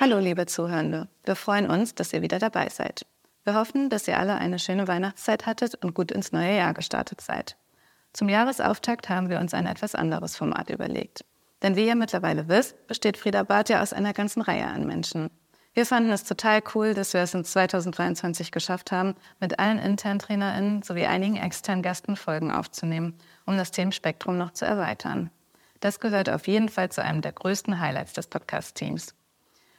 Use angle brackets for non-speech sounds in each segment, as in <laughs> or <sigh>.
Hallo liebe Zuhörende, wir freuen uns, dass ihr wieder dabei seid. Wir hoffen, dass ihr alle eine schöne Weihnachtszeit hattet und gut ins neue Jahr gestartet seid. Zum Jahresauftakt haben wir uns ein etwas anderes Format überlegt. Denn wie ihr mittlerweile wisst, besteht Frieda Barth ja aus einer ganzen Reihe an Menschen. Wir fanden es total cool, dass wir es in 2023 geschafft haben, mit allen internen TrainerInnen sowie einigen externen Gästen Folgen aufzunehmen, um das Themenspektrum noch zu erweitern. Das gehört auf jeden Fall zu einem der größten Highlights des Podcast-Teams.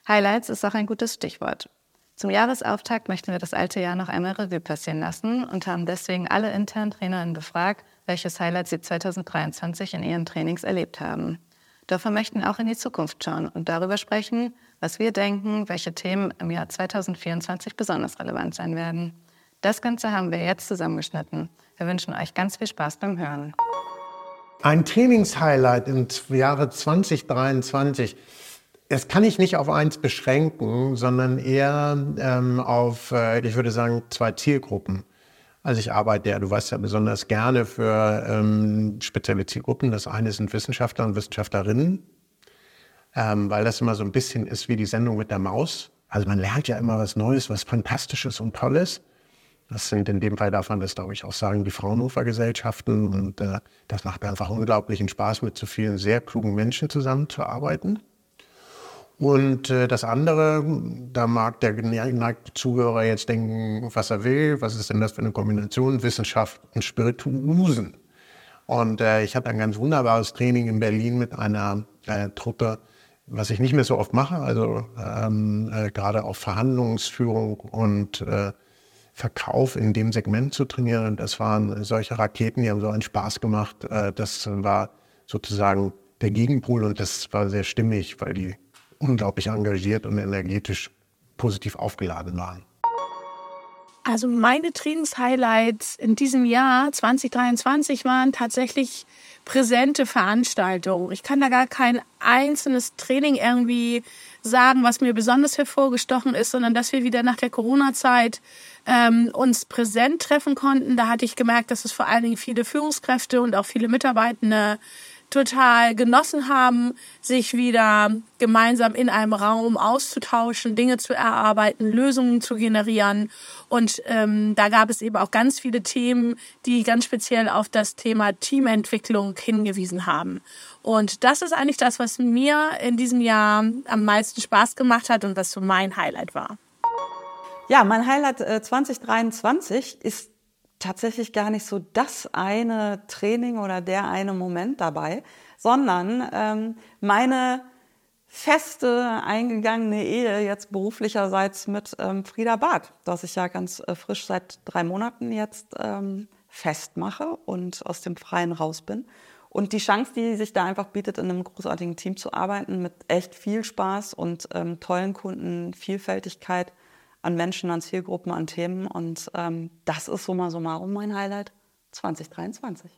Highlights ist auch ein gutes Stichwort. Zum Jahresauftakt möchten wir das alte Jahr noch einmal Revue passieren lassen und haben deswegen alle internen TrainerInnen befragt, welches Highlight sie 2023 in ihren Trainings erlebt haben. Doch wir möchten auch in die Zukunft schauen und darüber sprechen, was wir denken, welche Themen im Jahr 2024 besonders relevant sein werden. Das Ganze haben wir jetzt zusammengeschnitten. Wir wünschen euch ganz viel Spaß beim Hören. Ein Trainingshighlight im Jahre 2023. Das kann ich nicht auf eins beschränken, sondern eher ähm, auf, äh, ich würde sagen, zwei Zielgruppen. Also ich arbeite ja, du weißt ja besonders gerne für ähm, spezielle Zielgruppen. Das eine sind Wissenschaftler und Wissenschaftlerinnen, ähm, weil das immer so ein bisschen ist wie die Sendung mit der Maus. Also man lernt ja immer was Neues, was Fantastisches und Tolles. Das sind in dem Fall darf man das, glaube ich, auch sagen, die Fraunhofer-Gesellschaften. Und äh, das macht mir einfach unglaublichen Spaß, mit so vielen sehr klugen Menschen zusammenzuarbeiten. Und äh, das andere, da mag der geneigte Zuhörer jetzt denken, was er will. Was ist denn das für eine Kombination? Wissenschaft und Spirituosen. Und äh, ich hatte ein ganz wunderbares Training in Berlin mit einer äh, Truppe, was ich nicht mehr so oft mache. Also ähm, äh, gerade auf Verhandlungsführung und äh, Verkauf in dem Segment zu trainieren. Das waren solche Raketen, die haben so einen Spaß gemacht. Äh, das war sozusagen der Gegenpol und das war sehr stimmig, weil die unglaublich engagiert und energetisch positiv aufgeladen waren. Also meine Trainingshighlights in diesem Jahr 2023 waren tatsächlich präsente Veranstaltungen. Ich kann da gar kein einzelnes Training irgendwie sagen, was mir besonders hervorgestochen ist, sondern dass wir wieder nach der Corona-Zeit ähm, uns präsent treffen konnten. Da hatte ich gemerkt, dass es vor allen Dingen viele Führungskräfte und auch viele Mitarbeitende total genossen haben, sich wieder gemeinsam in einem Raum auszutauschen, Dinge zu erarbeiten, Lösungen zu generieren. Und ähm, da gab es eben auch ganz viele Themen, die ganz speziell auf das Thema Teamentwicklung hingewiesen haben. Und das ist eigentlich das, was mir in diesem Jahr am meisten Spaß gemacht hat und was so mein Highlight war. Ja, mein Highlight äh, 2023 ist tatsächlich gar nicht so das eine Training oder der eine Moment dabei, sondern ähm, meine feste eingegangene Ehe jetzt beruflicherseits mit ähm, Frieda Barth, das ich ja ganz äh, frisch seit drei Monaten jetzt ähm, festmache und aus dem Freien raus bin. Und die Chance, die sich da einfach bietet, in einem großartigen Team zu arbeiten, mit echt viel Spaß und ähm, tollen Kunden, Vielfältigkeit, an Menschen, an Zielgruppen, an Themen. Und ähm, das ist summa summarum mein Highlight 2023.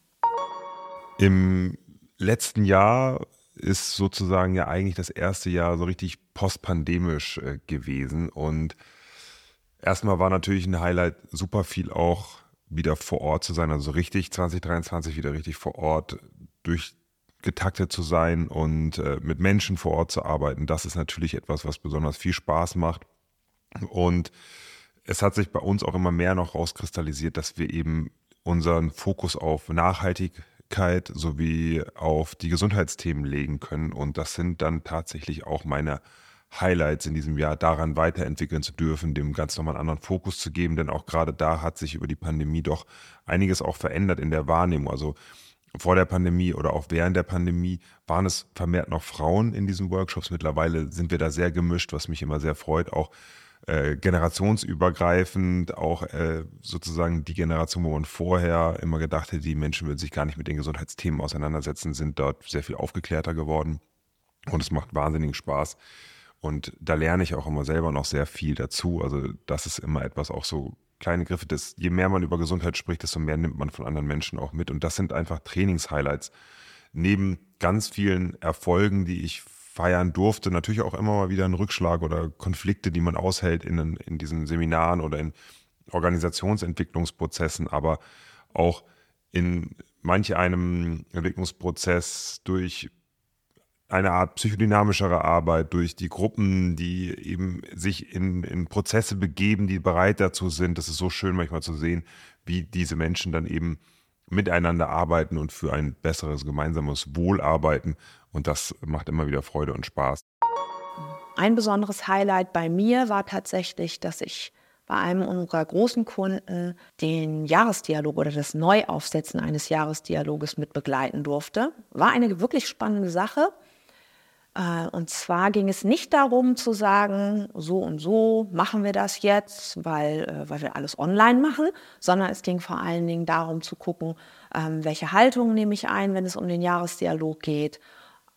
Im letzten Jahr ist sozusagen ja eigentlich das erste Jahr so richtig postpandemisch äh, gewesen. Und erstmal war natürlich ein Highlight super viel auch wieder vor Ort zu sein, also richtig 2023 wieder richtig vor Ort durchgetaktet zu sein und äh, mit Menschen vor Ort zu arbeiten. Das ist natürlich etwas, was besonders viel Spaß macht. Und es hat sich bei uns auch immer mehr noch rauskristallisiert, dass wir eben unseren Fokus auf Nachhaltigkeit sowie auf die Gesundheitsthemen legen können. Und das sind dann tatsächlich auch meine Highlights in diesem Jahr, daran weiterentwickeln zu dürfen, dem ganz nochmal einen anderen Fokus zu geben. Denn auch gerade da hat sich über die Pandemie doch einiges auch verändert in der Wahrnehmung. Also vor der Pandemie oder auch während der Pandemie waren es vermehrt noch Frauen in diesen Workshops. Mittlerweile sind wir da sehr gemischt, was mich immer sehr freut. Auch äh, generationsübergreifend, auch äh, sozusagen die Generation, wo man vorher immer gedacht hätte, die Menschen würden sich gar nicht mit den Gesundheitsthemen auseinandersetzen, sind dort sehr viel aufgeklärter geworden. Und es macht wahnsinnigen Spaß. Und da lerne ich auch immer selber noch sehr viel dazu. Also das ist immer etwas auch so kleine Griffe. Das, je mehr man über Gesundheit spricht, desto mehr nimmt man von anderen Menschen auch mit. Und das sind einfach Trainingshighlights. Neben ganz vielen Erfolgen, die ich feiern durfte. Natürlich auch immer mal wieder ein Rückschlag oder Konflikte, die man aushält in, in diesen Seminaren oder in Organisationsentwicklungsprozessen, aber auch in manche einem Entwicklungsprozess durch eine Art psychodynamischere Arbeit, durch die Gruppen, die eben sich in, in Prozesse begeben, die bereit dazu sind. Das ist so schön manchmal zu sehen, wie diese Menschen dann eben miteinander arbeiten und für ein besseres gemeinsames Wohl arbeiten. Und das macht immer wieder Freude und Spaß. Ein besonderes Highlight bei mir war tatsächlich, dass ich bei einem unserer großen Kunden den Jahresdialog oder das Neuaufsetzen eines Jahresdialoges mit begleiten durfte. War eine wirklich spannende Sache. Äh, und zwar ging es nicht darum zu sagen, so und so machen wir das jetzt, weil, äh, weil wir alles online machen, sondern es ging vor allen Dingen darum zu gucken, ähm, welche Haltung nehme ich ein, wenn es um den Jahresdialog geht.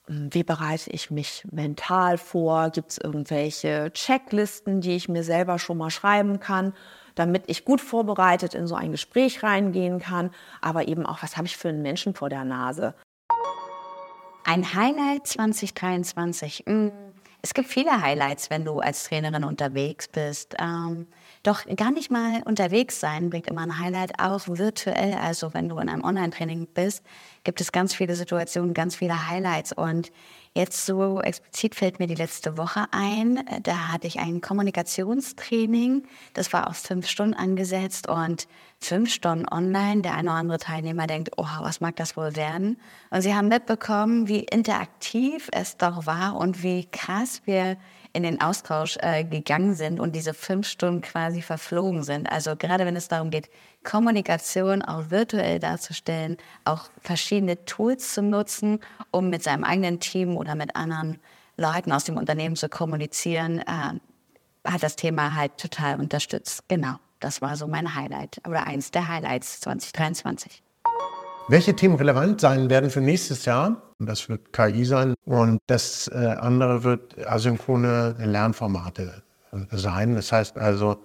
Ähm, wie bereite ich mich mental vor? Gibt es irgendwelche Checklisten, die ich mir selber schon mal schreiben kann, damit ich gut vorbereitet in so ein Gespräch reingehen kann? Aber eben auch, was habe ich für einen Menschen vor der Nase? Ein Highlight 2023. Hm, es gibt viele Highlights, wenn du als Trainerin unterwegs bist. Ähm, doch gar nicht mal unterwegs sein bringt immer ein Highlight, auch virtuell. Also wenn du in einem Online-Training bist, gibt es ganz viele Situationen, ganz viele Highlights. Und jetzt so explizit fällt mir die letzte Woche ein. Da hatte ich ein Kommunikationstraining. Das war auf fünf Stunden angesetzt und fünf Stunden online. Der eine oder andere Teilnehmer denkt, oh, was mag das wohl werden? Und sie haben mitbekommen, wie interaktiv es doch war und wie krass wir in den Austausch äh, gegangen sind und diese fünf Stunden quasi verflogen sind. Also gerade wenn es darum geht, Kommunikation auch virtuell darzustellen, auch verschiedene Tools zu nutzen, um mit seinem eigenen Team oder mit anderen Leuten aus dem Unternehmen zu kommunizieren, äh, hat das Thema halt total unterstützt. Genau, das war so mein Highlight oder eins der Highlights 2023. Welche Themen relevant sein werden für nächstes Jahr? Das wird KI sein und das äh, andere wird asynchrone Lernformate sein. Das heißt also,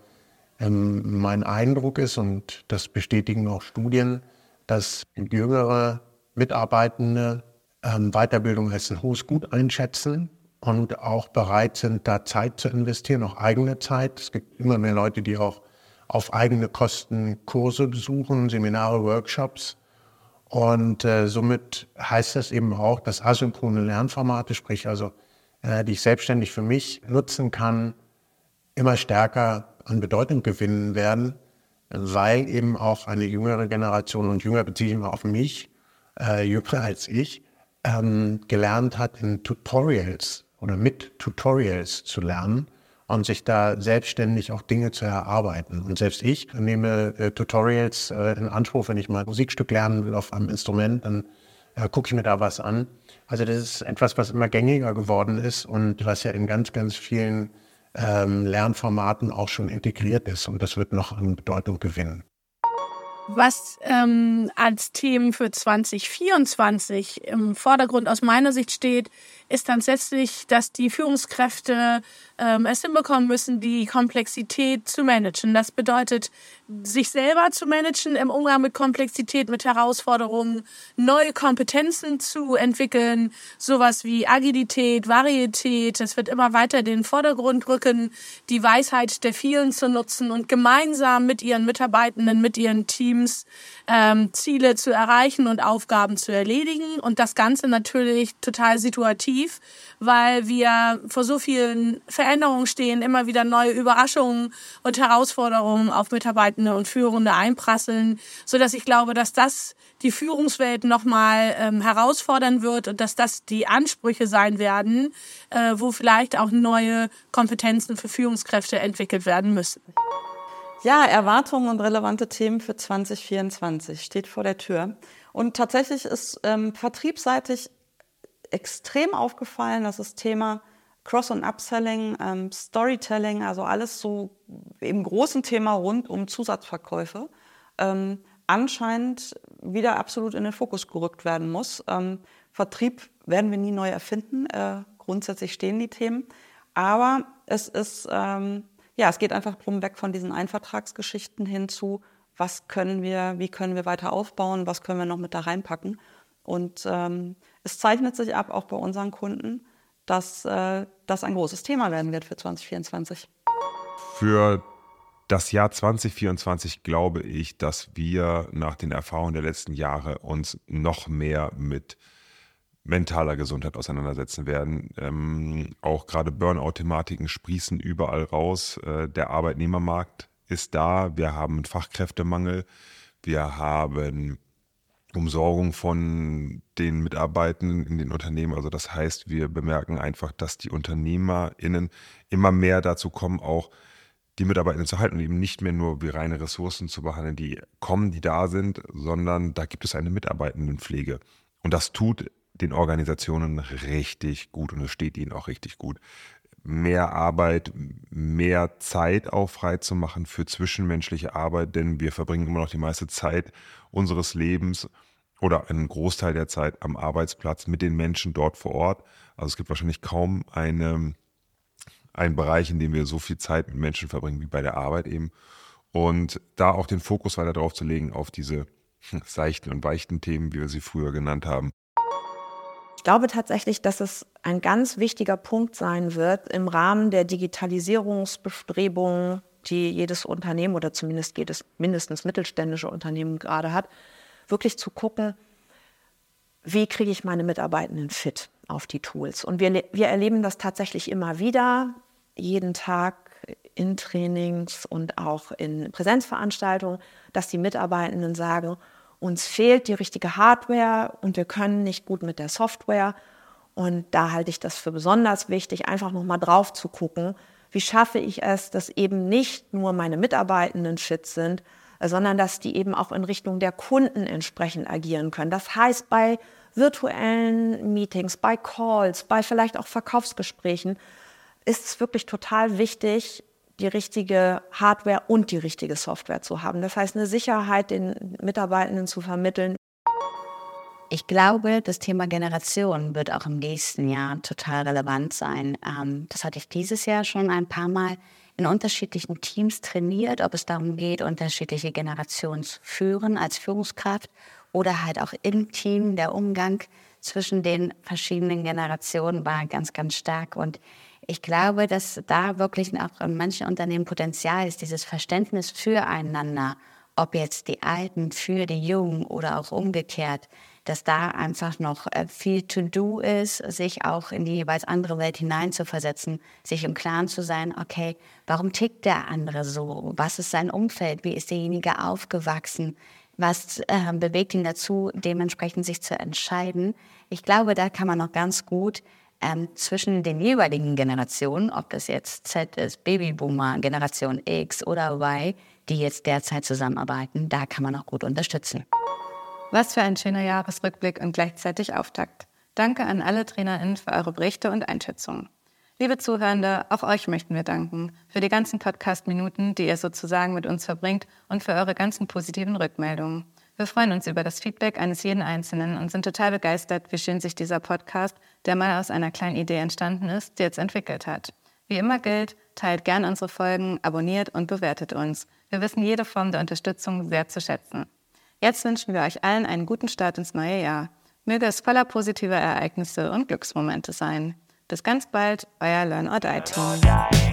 ähm, mein Eindruck ist, und das bestätigen auch Studien, dass jüngere Mitarbeitende ähm, Weiterbildung als ein hohes Gut einschätzen und auch bereit sind, da Zeit zu investieren, auch eigene Zeit. Es gibt immer mehr Leute, die auch auf eigene Kosten Kurse besuchen, Seminare, Workshops. Und äh, somit heißt das eben auch, dass asynchrone Lernformate, sprich also, äh, die ich selbstständig für mich nutzen kann, immer stärker an Bedeutung gewinnen werden, weil eben auch eine jüngere Generation, und jünger beziehe ich immer auf mich, äh, jünger als ich, ähm, gelernt hat, in Tutorials oder mit Tutorials zu lernen und sich da selbstständig auch Dinge zu erarbeiten. Und selbst ich nehme äh, Tutorials äh, in Anspruch, wenn ich mal ein Musikstück lernen will auf einem Instrument, dann äh, gucke ich mir da was an. Also das ist etwas, was immer gängiger geworden ist und was ja in ganz, ganz vielen ähm, Lernformaten auch schon integriert ist. Und das wird noch an Bedeutung gewinnen. Was ähm, als Themen für 2024 im Vordergrund aus meiner Sicht steht, ist tatsächlich, dass die Führungskräfte ähm, es hinbekommen müssen, die Komplexität zu managen. Das bedeutet, sich selber zu managen im Umgang mit Komplexität, mit Herausforderungen, neue Kompetenzen zu entwickeln, sowas wie Agilität, Varietät. Es wird immer weiter den Vordergrund rücken, die Weisheit der vielen zu nutzen und gemeinsam mit ihren Mitarbeitenden, mit ihren Teams ähm, Ziele zu erreichen und Aufgaben zu erledigen. Und das Ganze natürlich total situativ, weil wir vor so vielen Veränderungen stehen, immer wieder neue Überraschungen und Herausforderungen auf Mitarbeitende und Führende einprasseln, so dass ich glaube, dass das die Führungswelt nochmal ähm, herausfordern wird und dass das die Ansprüche sein werden, äh, wo vielleicht auch neue Kompetenzen für Führungskräfte entwickelt werden müssen. Ja, Erwartungen und relevante Themen für 2024 steht vor der Tür. Und tatsächlich ist ähm, vertriebsseitig extrem aufgefallen, dass das Thema Cross- und Upselling, ähm, Storytelling, also alles so im großen Thema rund um Zusatzverkäufe, ähm, anscheinend wieder absolut in den Fokus gerückt werden muss. Ähm, Vertrieb werden wir nie neu erfinden. Äh, grundsätzlich stehen die Themen. Aber es ist, ähm, ja, es geht einfach drum weg von diesen Einvertragsgeschichten hin zu, was können wir, wie können wir weiter aufbauen, was können wir noch mit da reinpacken. Und ähm, es zeichnet sich ab, auch bei unseren Kunden, dass äh, das ein großes Thema werden wird für 2024. Für das Jahr 2024 glaube ich, dass wir nach den Erfahrungen der letzten Jahre uns noch mehr mit mentaler Gesundheit auseinandersetzen werden. Ähm, auch gerade Burnout-Thematiken sprießen überall raus. Äh, der Arbeitnehmermarkt ist da. Wir haben Fachkräftemangel. Wir haben Umsorgung von den Mitarbeitenden in den Unternehmen. Also das heißt, wir bemerken einfach, dass die UnternehmerInnen immer mehr dazu kommen, auch die Mitarbeitenden zu halten und eben nicht mehr nur wie reine Ressourcen zu behandeln, die kommen, die da sind, sondern da gibt es eine Mitarbeitendenpflege. Und das tut den Organisationen richtig gut und es steht ihnen auch richtig gut. Mehr Arbeit, mehr Zeit auch frei zu machen für zwischenmenschliche Arbeit, denn wir verbringen immer noch die meiste Zeit unseres Lebens oder einen Großteil der Zeit am Arbeitsplatz mit den Menschen dort vor Ort. Also es gibt wahrscheinlich kaum eine, einen Bereich, in dem wir so viel Zeit mit Menschen verbringen wie bei der Arbeit eben. Und da auch den Fokus weiter drauf zu legen auf diese <laughs> seichten und weichten Themen, wie wir sie früher genannt haben. Ich glaube tatsächlich, dass es ein ganz wichtiger Punkt sein wird im Rahmen der Digitalisierungsbestrebungen, die jedes Unternehmen oder zumindest jedes mindestens mittelständische Unternehmen gerade hat, wirklich zu gucken, wie kriege ich meine Mitarbeitenden fit auf die Tools. Und wir, wir erleben das tatsächlich immer wieder, jeden Tag in Trainings und auch in Präsenzveranstaltungen, dass die Mitarbeitenden sagen, uns fehlt die richtige Hardware und wir können nicht gut mit der Software. Und da halte ich das für besonders wichtig, einfach nochmal drauf zu gucken, wie schaffe ich es, dass eben nicht nur meine Mitarbeitenden fit sind, sondern dass die eben auch in Richtung der Kunden entsprechend agieren können. Das heißt, bei virtuellen Meetings, bei Calls, bei vielleicht auch Verkaufsgesprächen ist es wirklich total wichtig, die richtige Hardware und die richtige Software zu haben. Das heißt, eine Sicherheit den Mitarbeitenden zu vermitteln. Ich glaube, das Thema Generation wird auch im nächsten Jahr total relevant sein. Ähm, das hatte ich dieses Jahr schon ein paar Mal in unterschiedlichen Teams trainiert, ob es darum geht, unterschiedliche Generationen zu führen als Führungskraft oder halt auch im Team. Der Umgang zwischen den verschiedenen Generationen war ganz, ganz stark. Und ich glaube, dass da wirklich auch in manchen Unternehmen Potenzial ist, dieses Verständnis füreinander, ob jetzt die Alten für die Jungen oder auch umgekehrt, dass da einfach noch äh, viel to do ist, sich auch in die jeweils andere Welt hineinzuversetzen, sich im Klaren zu sein, okay, warum tickt der andere so? Was ist sein Umfeld? Wie ist derjenige aufgewachsen? Was äh, bewegt ihn dazu, dementsprechend sich zu entscheiden? Ich glaube, da kann man noch ganz gut ähm, zwischen den jeweiligen Generationen, ob das jetzt Z ist, Babyboomer, Generation X oder Y, die jetzt derzeit zusammenarbeiten, da kann man auch gut unterstützen. Was für ein schöner Jahresrückblick und gleichzeitig Auftakt. Danke an alle TrainerInnen für eure Berichte und Einschätzungen. Liebe Zuhörende, auch euch möchten wir danken für die ganzen Podcast-Minuten, die ihr sozusagen mit uns verbringt und für eure ganzen positiven Rückmeldungen. Wir freuen uns über das Feedback eines jeden Einzelnen und sind total begeistert, wie schön sich dieser Podcast, der mal aus einer kleinen Idee entstanden ist, jetzt entwickelt hat. Wie immer gilt, teilt gern unsere Folgen, abonniert und bewertet uns. Wir wissen jede Form der Unterstützung sehr zu schätzen. Jetzt wünschen wir euch allen einen guten Start ins neue Jahr. Möge es voller positiver Ereignisse und Glücksmomente sein. Bis ganz bald, euer Learn or Die Team.